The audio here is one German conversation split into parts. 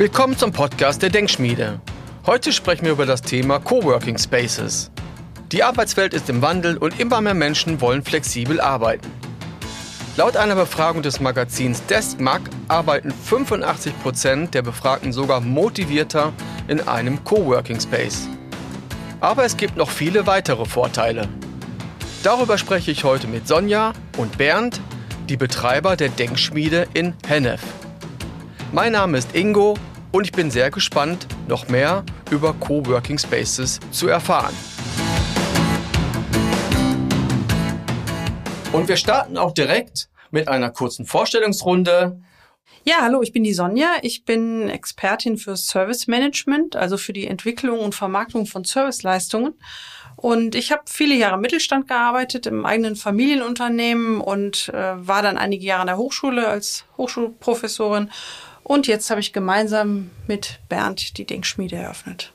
Willkommen zum Podcast der Denkschmiede. Heute sprechen wir über das Thema Coworking Spaces. Die Arbeitswelt ist im Wandel und immer mehr Menschen wollen flexibel arbeiten. Laut einer Befragung des Magazins Deskmag arbeiten 85 Prozent der Befragten sogar motivierter in einem Coworking Space. Aber es gibt noch viele weitere Vorteile. Darüber spreche ich heute mit Sonja und Bernd, die Betreiber der Denkschmiede in Hennef. Mein Name ist Ingo und ich bin sehr gespannt, noch mehr über Coworking Spaces zu erfahren. Und wir starten auch direkt mit einer kurzen Vorstellungsrunde. Ja, hallo, ich bin die Sonja. Ich bin Expertin für Service Management, also für die Entwicklung und Vermarktung von Serviceleistungen. Und ich habe viele Jahre im Mittelstand gearbeitet, im eigenen Familienunternehmen und äh, war dann einige Jahre an der Hochschule als Hochschulprofessorin. Und jetzt habe ich gemeinsam mit Bernd die Denkschmiede eröffnet.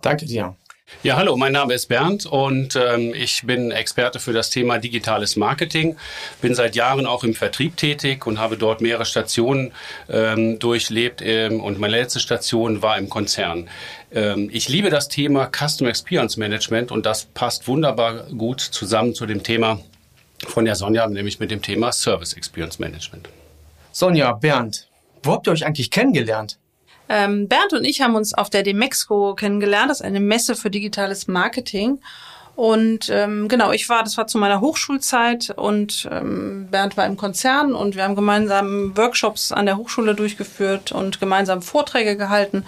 Danke dir. Ja, hallo, mein Name ist Bernd und ähm, ich bin Experte für das Thema digitales Marketing. Bin seit Jahren auch im Vertrieb tätig und habe dort mehrere Stationen ähm, durchlebt ähm, und meine letzte Station war im Konzern. Ähm, ich liebe das Thema Customer Experience Management und das passt wunderbar gut zusammen zu dem Thema von der Sonja, nämlich mit dem Thema Service Experience Management. Sonja, Bernd, wo habt ihr euch eigentlich kennengelernt? Ähm, Bernd und ich haben uns auf der Demexco kennengelernt. Das ist eine Messe für digitales Marketing. Und ähm, genau, ich war, das war zu meiner Hochschulzeit und ähm, Bernd war im Konzern und wir haben gemeinsam Workshops an der Hochschule durchgeführt und gemeinsam Vorträge gehalten.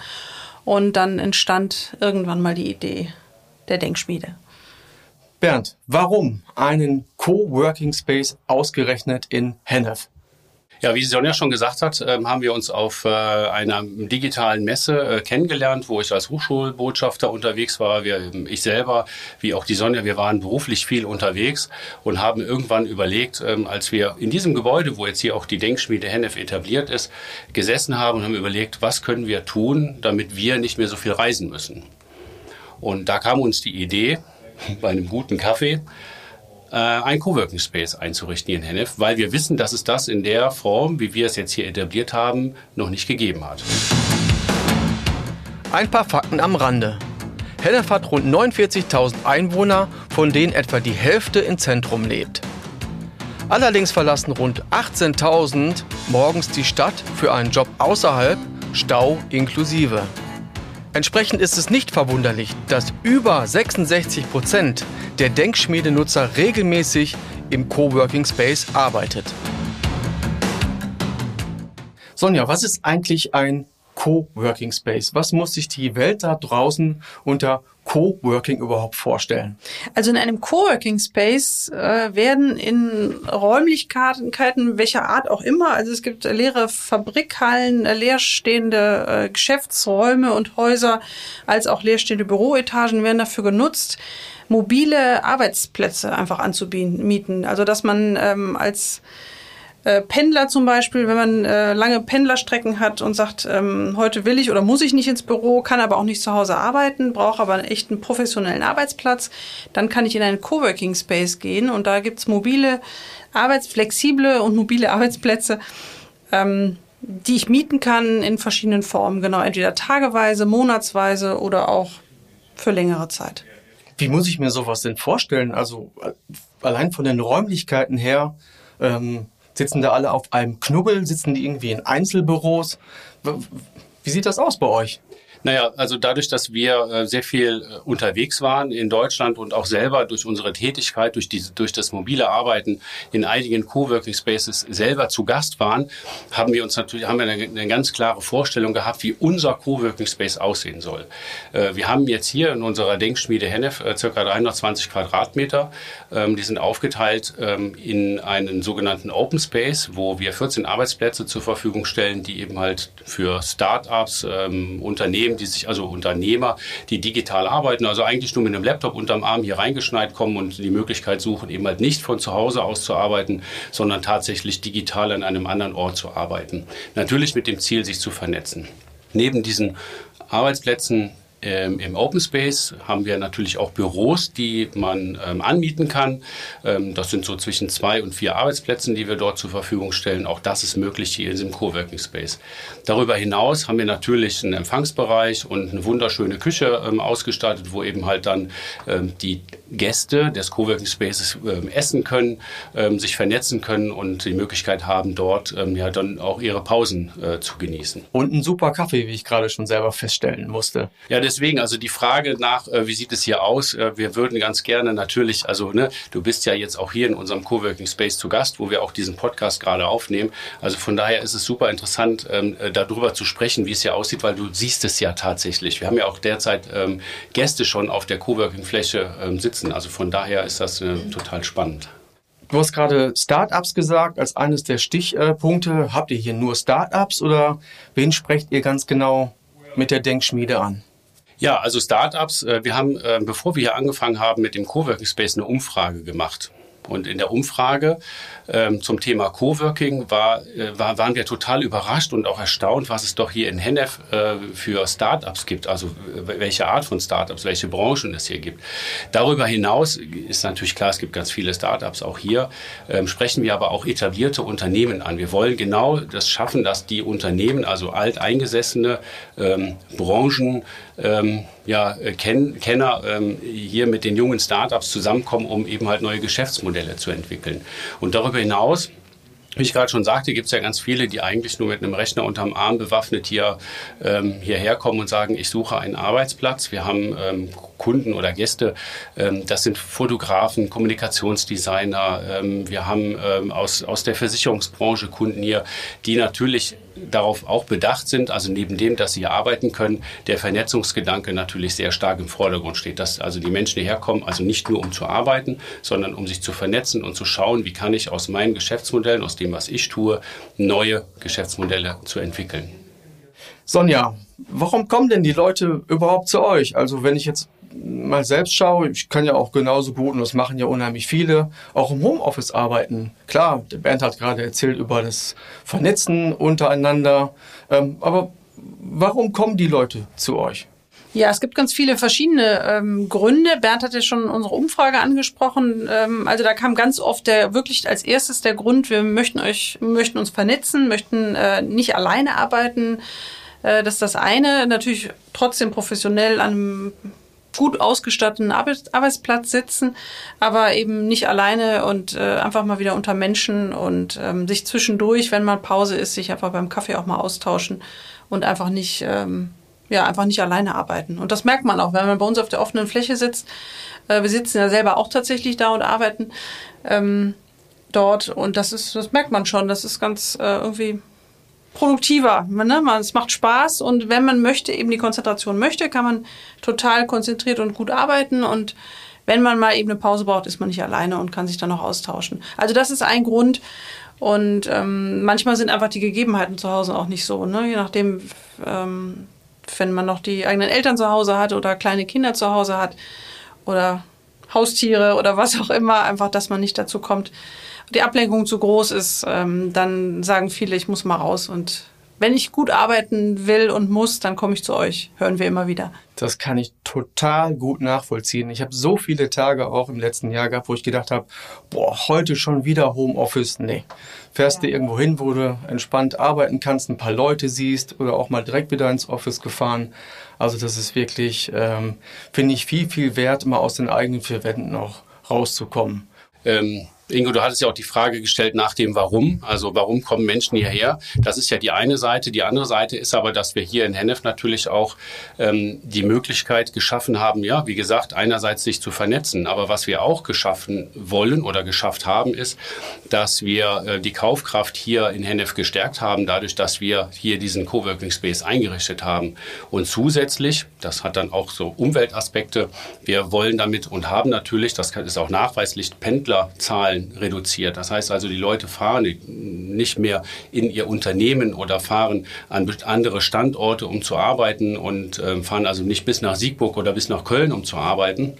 Und dann entstand irgendwann mal die Idee der Denkschmiede. Bernd, warum einen Coworking Space ausgerechnet in Hennef? Ja, wie Sonja schon gesagt hat, ähm, haben wir uns auf äh, einer digitalen Messe äh, kennengelernt, wo ich als Hochschulbotschafter unterwegs war. Wir, ich selber, wie auch die Sonja, wir waren beruflich viel unterwegs und haben irgendwann überlegt, ähm, als wir in diesem Gebäude, wo jetzt hier auch die Denkschmiede Hennef etabliert ist, gesessen haben und haben überlegt, was können wir tun, damit wir nicht mehr so viel reisen müssen. Und da kam uns die Idee, bei einem guten Kaffee, äh, ein Coworking Space einzurichten hier in Hennef, weil wir wissen, dass es das in der Form, wie wir es jetzt hier etabliert haben, noch nicht gegeben hat. Ein paar Fakten am Rande. Hennef hat rund 49.000 Einwohner, von denen etwa die Hälfte im Zentrum lebt. Allerdings verlassen rund 18.000 morgens die Stadt für einen Job außerhalb, Stau inklusive. Entsprechend ist es nicht verwunderlich, dass über 66 Prozent der Denkschmiedenutzer regelmäßig im Coworking Space arbeitet. Sonja, was ist eigentlich ein Coworking Space? Was muss sich die Welt da draußen unter Coworking überhaupt vorstellen? Also in einem Coworking Space äh, werden in Räumlichkeiten welcher Art auch immer, also es gibt leere Fabrikhallen, äh, leerstehende äh, Geschäftsräume und Häuser, als auch leerstehende Büroetagen werden dafür genutzt, mobile Arbeitsplätze einfach anzubieten. Also dass man ähm, als äh, Pendler zum Beispiel, wenn man äh, lange Pendlerstrecken hat und sagt, ähm, heute will ich oder muss ich nicht ins Büro, kann aber auch nicht zu Hause arbeiten, brauche aber einen echten professionellen Arbeitsplatz, dann kann ich in einen Coworking Space gehen und da gibt's mobile, arbeitsflexible und mobile Arbeitsplätze. Ähm, die ich mieten kann in verschiedenen Formen, genau, entweder tageweise, monatsweise oder auch für längere Zeit. Wie muss ich mir sowas denn vorstellen? Also äh, allein von den Räumlichkeiten her, ähm, Sitzen da alle auf einem Knubbel? Sitzen die irgendwie in Einzelbüros? Wie sieht das aus bei euch? Naja, also dadurch, dass wir äh, sehr viel äh, unterwegs waren in Deutschland und auch selber durch unsere Tätigkeit, durch, diese, durch das mobile Arbeiten in einigen Coworking Spaces selber zu Gast waren, haben wir uns natürlich haben wir eine, eine ganz klare Vorstellung gehabt, wie unser Coworking Space aussehen soll. Äh, wir haben jetzt hier in unserer Denkschmiede Hennef äh, circa 320 Quadratmeter. Ähm, die sind aufgeteilt ähm, in einen sogenannten Open Space, wo wir 14 Arbeitsplätze zur Verfügung stellen, die eben halt für Start-ups, ähm, Unternehmen, Unternehmen, die sich, also Unternehmer, die digital arbeiten, also eigentlich nur mit einem Laptop unterm Arm hier reingeschneit kommen und die Möglichkeit suchen, eben halt nicht von zu Hause aus zu arbeiten, sondern tatsächlich digital an einem anderen Ort zu arbeiten. Natürlich mit dem Ziel, sich zu vernetzen. Neben diesen Arbeitsplätzen ähm, Im Open Space haben wir natürlich auch Büros, die man ähm, anmieten kann. Ähm, das sind so zwischen zwei und vier Arbeitsplätzen, die wir dort zur Verfügung stellen. Auch das ist möglich hier in diesem Coworking Space. Darüber hinaus haben wir natürlich einen Empfangsbereich und eine wunderschöne Küche ähm, ausgestattet, wo eben halt dann ähm, die Gäste des Coworking Spaces ähm, essen können, sich vernetzen können und die Möglichkeit haben, dort ja dann auch ihre Pausen äh, zu genießen. Und einen super Kaffee, wie ich gerade schon selber feststellen musste. Ja, deswegen, also die Frage nach, äh, wie sieht es hier aus? Äh, wir würden ganz gerne natürlich, also ne, du bist ja jetzt auch hier in unserem Coworking Space zu Gast, wo wir auch diesen Podcast gerade aufnehmen. Also von daher ist es super interessant, ähm, äh, darüber zu sprechen, wie es hier aussieht, weil du siehst es ja tatsächlich. Wir haben ja auch derzeit ähm, Gäste schon auf der Coworking-Fläche ähm, sitzen. Also von daher ist das äh, total spannend. Du hast gerade Startups gesagt als eines der Stichpunkte. Habt ihr hier nur Startups oder wen sprecht ihr ganz genau mit der Denkschmiede an? Ja, also Startups, äh, wir haben, äh, bevor wir hier angefangen haben mit dem Coworking Space, eine Umfrage gemacht. Und in der Umfrage ähm, zum Thema Coworking war, äh, war, waren wir total überrascht und auch erstaunt, was es doch hier in Hennef äh, für Startups gibt, also welche Art von Startups, welche Branchen es hier gibt. Darüber hinaus ist natürlich klar, es gibt ganz viele Startups auch hier, ähm, sprechen wir aber auch etablierte Unternehmen an. Wir wollen genau das schaffen, dass die Unternehmen, also alteingesessene ähm, Branchen, ähm, ja, Ken Kenner ähm, hier mit den jungen Startups zusammenkommen, um eben halt neue Geschäftsmodelle zu entwickeln. Und darüber hinaus wie ich gerade schon sagte, gibt es ja ganz viele, die eigentlich nur mit einem Rechner unterm Arm bewaffnet hier ähm, hierher kommen und sagen, ich suche einen Arbeitsplatz. Wir haben ähm, Kunden oder Gäste, ähm, das sind Fotografen, Kommunikationsdesigner. Ähm, wir haben ähm, aus, aus der Versicherungsbranche Kunden hier, die natürlich darauf auch bedacht sind, also neben dem, dass sie arbeiten können, der Vernetzungsgedanke natürlich sehr stark im Vordergrund steht, dass also die Menschen hierher kommen, also nicht nur um zu arbeiten, sondern um sich zu vernetzen und zu schauen, wie kann ich aus meinen Geschäftsmodellen, aus dem, was ich tue, neue Geschäftsmodelle zu entwickeln. Sonja, warum kommen denn die Leute überhaupt zu euch? Also wenn ich jetzt mal selbst schaue, ich kann ja auch genauso gut, und das machen ja unheimlich viele, auch im Homeoffice arbeiten. Klar, der Bernd hat gerade erzählt über das Vernetzen untereinander. Ähm, aber warum kommen die Leute zu euch? Ja, es gibt ganz viele verschiedene ähm, Gründe. Bernd hat ja schon unsere Umfrage angesprochen. Ähm, also da kam ganz oft der wirklich als erstes der Grund, wir möchten euch, möchten uns vernetzen, möchten äh, nicht alleine arbeiten. Äh, das ist das eine. Natürlich trotzdem professionell an einem gut ausgestatteten Arbeitsplatz sitzen, aber eben nicht alleine und äh, einfach mal wieder unter Menschen und ähm, sich zwischendurch, wenn mal Pause ist, sich einfach beim Kaffee auch mal austauschen und einfach nicht, ähm, ja, einfach nicht alleine arbeiten. Und das merkt man auch, wenn man bei uns auf der offenen Fläche sitzt. Äh, wir sitzen ja selber auch tatsächlich da und arbeiten ähm, dort und das ist, das merkt man schon. Das ist ganz äh, irgendwie produktiver. Ne? Es macht Spaß und wenn man möchte, eben die Konzentration möchte, kann man total konzentriert und gut arbeiten und wenn man mal eben eine Pause braucht, ist man nicht alleine und kann sich dann noch austauschen. Also das ist ein Grund. Und ähm, manchmal sind einfach die Gegebenheiten zu Hause auch nicht so. Ne? Je nachdem, ähm, wenn man noch die eigenen Eltern zu Hause hat oder kleine Kinder zu Hause hat oder Haustiere oder was auch immer, einfach, dass man nicht dazu kommt, die Ablenkung zu groß ist, ähm, dann sagen viele, ich muss mal raus. Und wenn ich gut arbeiten will und muss, dann komme ich zu euch. Hören wir immer wieder. Das kann ich total gut nachvollziehen. Ich habe so viele Tage auch im letzten Jahr gehabt, wo ich gedacht habe, boah, heute schon wieder Homeoffice. Nee. Fährst ja. du irgendwo hin, wo du entspannt arbeiten kannst, ein paar Leute siehst oder auch mal direkt wieder ins Office gefahren. Also das ist wirklich, ähm, finde ich, viel, viel wert, mal aus den eigenen vier Wänden auch rauszukommen. Ähm, Ingo, du hattest ja auch die Frage gestellt nach dem Warum. Also warum kommen Menschen hierher? Das ist ja die eine Seite. Die andere Seite ist aber, dass wir hier in Hennef natürlich auch ähm, die Möglichkeit geschaffen haben, ja, wie gesagt, einerseits sich zu vernetzen. Aber was wir auch geschaffen wollen oder geschafft haben, ist, dass wir äh, die Kaufkraft hier in Hennef gestärkt haben, dadurch, dass wir hier diesen Coworking Space eingerichtet haben. Und zusätzlich, das hat dann auch so Umweltaspekte, wir wollen damit und haben natürlich, das ist auch nachweislich, Pendlerzahlen Zahlen reduziert. Das heißt also, die Leute fahren nicht mehr in ihr Unternehmen oder fahren an andere Standorte, um zu arbeiten und äh, fahren also nicht bis nach Siegburg oder bis nach Köln, um zu arbeiten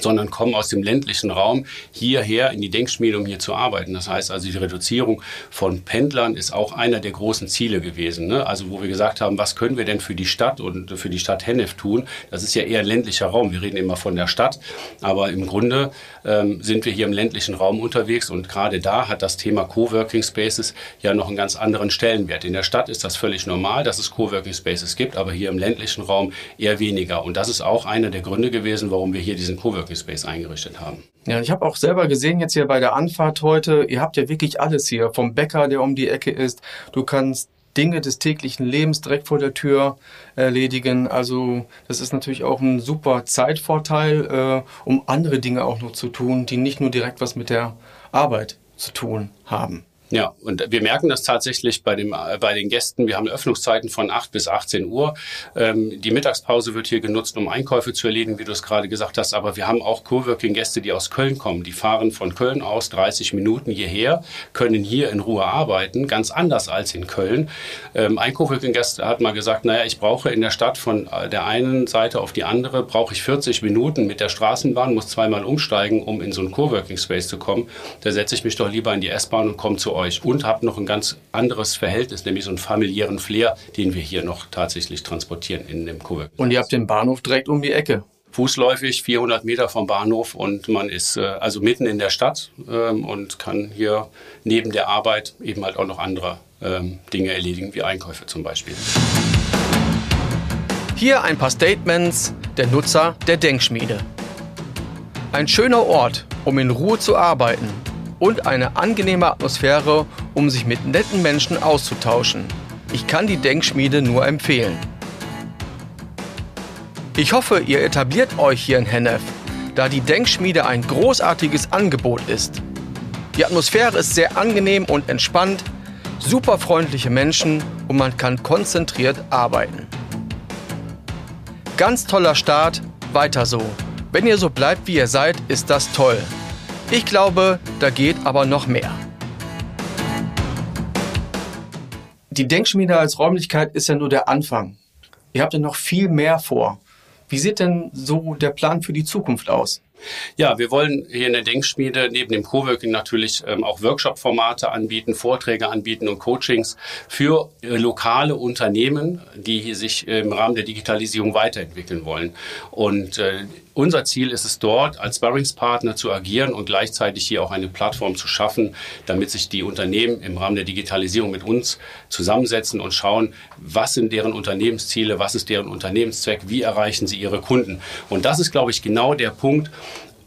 sondern kommen aus dem ländlichen Raum hierher in die Denkschmiede, um hier zu arbeiten. Das heißt also, die Reduzierung von Pendlern ist auch einer der großen Ziele gewesen. Ne? Also wo wir gesagt haben, was können wir denn für die Stadt und für die Stadt Hennef tun? Das ist ja eher ein ländlicher Raum. Wir reden immer von der Stadt, aber im Grunde ähm, sind wir hier im ländlichen Raum unterwegs und gerade da hat das Thema Coworking Spaces ja noch einen ganz anderen Stellenwert. In der Stadt ist das völlig normal, dass es Coworking Spaces gibt, aber hier im ländlichen Raum eher weniger. Und das ist auch einer der Gründe gewesen, warum wir hier diesen Coworking Coworking Space eingerichtet haben. Ja, ich habe auch selber gesehen jetzt hier bei der Anfahrt heute, ihr habt ja wirklich alles hier. Vom Bäcker, der um die Ecke ist, du kannst Dinge des täglichen Lebens direkt vor der Tür erledigen. Also das ist natürlich auch ein super Zeitvorteil, äh, um andere Dinge auch noch zu tun, die nicht nur direkt was mit der Arbeit zu tun haben. Ja, und wir merken das tatsächlich bei, dem, bei den Gästen. Wir haben Öffnungszeiten von 8 bis 18 Uhr. Ähm, die Mittagspause wird hier genutzt, um Einkäufe zu erledigen, wie du es gerade gesagt hast. Aber wir haben auch Coworking-Gäste, die aus Köln kommen. Die fahren von Köln aus 30 Minuten hierher, können hier in Ruhe arbeiten, ganz anders als in Köln. Ähm, ein Coworking-Gast hat mal gesagt, naja, ich brauche in der Stadt von der einen Seite auf die andere, brauche ich 40 Minuten mit der Straßenbahn, muss zweimal umsteigen, um in so einen Coworking-Space zu kommen. Da setze ich mich doch lieber in die S-Bahn und komme zu euch und habt noch ein ganz anderes Verhältnis, nämlich so einen familiären Flair, den wir hier noch tatsächlich transportieren in dem Cowork. Und ihr habt den Bahnhof direkt um die Ecke fußläufig 400 Meter vom Bahnhof und man ist äh, also mitten in der Stadt ähm, und kann hier neben der Arbeit eben halt auch noch andere ähm, Dinge erledigen, wie Einkäufe zum Beispiel. Hier ein paar Statements der Nutzer der Denkschmiede. Ein schöner Ort, um in Ruhe zu arbeiten und eine angenehme Atmosphäre, um sich mit netten Menschen auszutauschen. Ich kann die Denkschmiede nur empfehlen. Ich hoffe, ihr etabliert euch hier in Hennef, da die Denkschmiede ein großartiges Angebot ist. Die Atmosphäre ist sehr angenehm und entspannt, super freundliche Menschen und man kann konzentriert arbeiten. Ganz toller Start, weiter so. Wenn ihr so bleibt, wie ihr seid, ist das toll. Ich glaube, da geht aber noch mehr. Die Denkschmiede als Räumlichkeit ist ja nur der Anfang. Ihr habt ja noch viel mehr vor. Wie sieht denn so der Plan für die Zukunft aus? Ja, wir wollen hier in der Denkschmiede neben dem Coworking natürlich ähm, auch Workshop-Formate anbieten, Vorträge anbieten und Coachings für äh, lokale Unternehmen, die hier sich im Rahmen der Digitalisierung weiterentwickeln wollen. Und äh, unser Ziel ist es dort, als Sparringspartner zu agieren und gleichzeitig hier auch eine Plattform zu schaffen, damit sich die Unternehmen im Rahmen der Digitalisierung mit uns zusammensetzen und schauen, was sind deren Unternehmensziele, was ist deren Unternehmenszweck, wie erreichen sie ihre Kunden. Und das ist, glaube ich, genau der Punkt,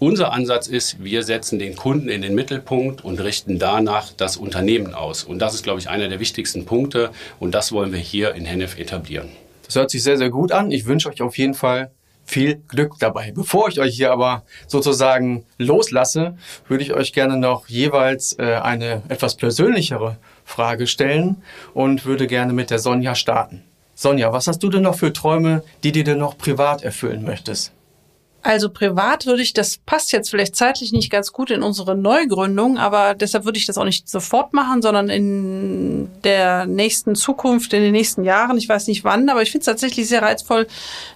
unser Ansatz ist, wir setzen den Kunden in den Mittelpunkt und richten danach das Unternehmen aus. Und das ist, glaube ich, einer der wichtigsten Punkte. Und das wollen wir hier in Hennef etablieren. Das hört sich sehr, sehr gut an. Ich wünsche euch auf jeden Fall viel Glück dabei. Bevor ich euch hier aber sozusagen loslasse, würde ich euch gerne noch jeweils äh, eine etwas persönlichere Frage stellen und würde gerne mit der Sonja starten. Sonja, was hast du denn noch für Träume, die dir denn noch privat erfüllen möchtest? Also privat würde ich, das passt jetzt vielleicht zeitlich nicht ganz gut in unsere Neugründung, aber deshalb würde ich das auch nicht sofort machen, sondern in der nächsten Zukunft, in den nächsten Jahren. Ich weiß nicht wann, aber ich finde es tatsächlich sehr reizvoll,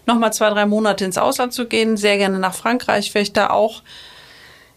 nochmal zwei, drei Monate ins Ausland zu gehen, sehr gerne nach Frankreich, vielleicht da auch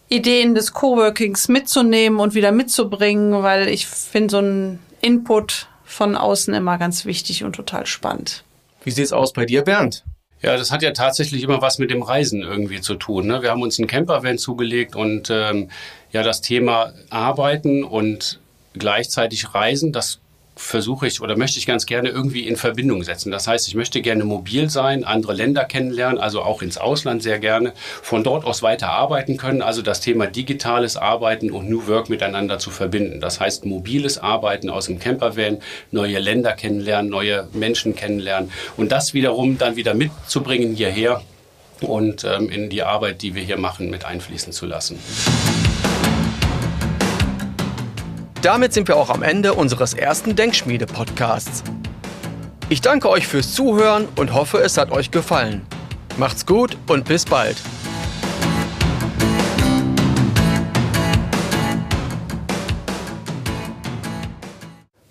Ideen des Coworkings mitzunehmen und wieder mitzubringen, weil ich finde so ein Input von außen immer ganz wichtig und total spannend. Wie sieht's aus bei dir, Bernd? Ja, das hat ja tatsächlich immer was mit dem Reisen irgendwie zu tun. Ne? Wir haben uns einen Campervan zugelegt und ähm, ja, das Thema Arbeiten und gleichzeitig Reisen, das versuche ich oder möchte ich ganz gerne irgendwie in Verbindung setzen. Das heißt, ich möchte gerne mobil sein, andere Länder kennenlernen, also auch ins Ausland sehr gerne, von dort aus weiter arbeiten können, also das Thema digitales Arbeiten und New Work miteinander zu verbinden. Das heißt, mobiles Arbeiten aus dem Campervan, neue Länder kennenlernen, neue Menschen kennenlernen und das wiederum dann wieder mitzubringen hierher und ähm, in die Arbeit, die wir hier machen, mit einfließen zu lassen. Damit sind wir auch am Ende unseres ersten Denkschmiede-Podcasts. Ich danke euch fürs Zuhören und hoffe, es hat euch gefallen. Macht's gut und bis bald.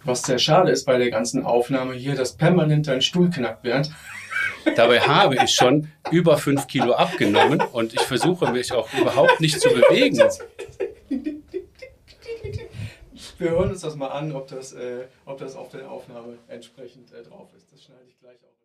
Was sehr schade ist bei der ganzen Aufnahme hier, dass permanent dein Stuhl knackt wird. Dabei habe ich schon über fünf Kilo abgenommen und ich versuche mich auch überhaupt nicht zu bewegen. Wir hören uns das mal an, ob das, äh, ob das auf der Aufnahme entsprechend äh, drauf ist. Das schneide ich gleich auf.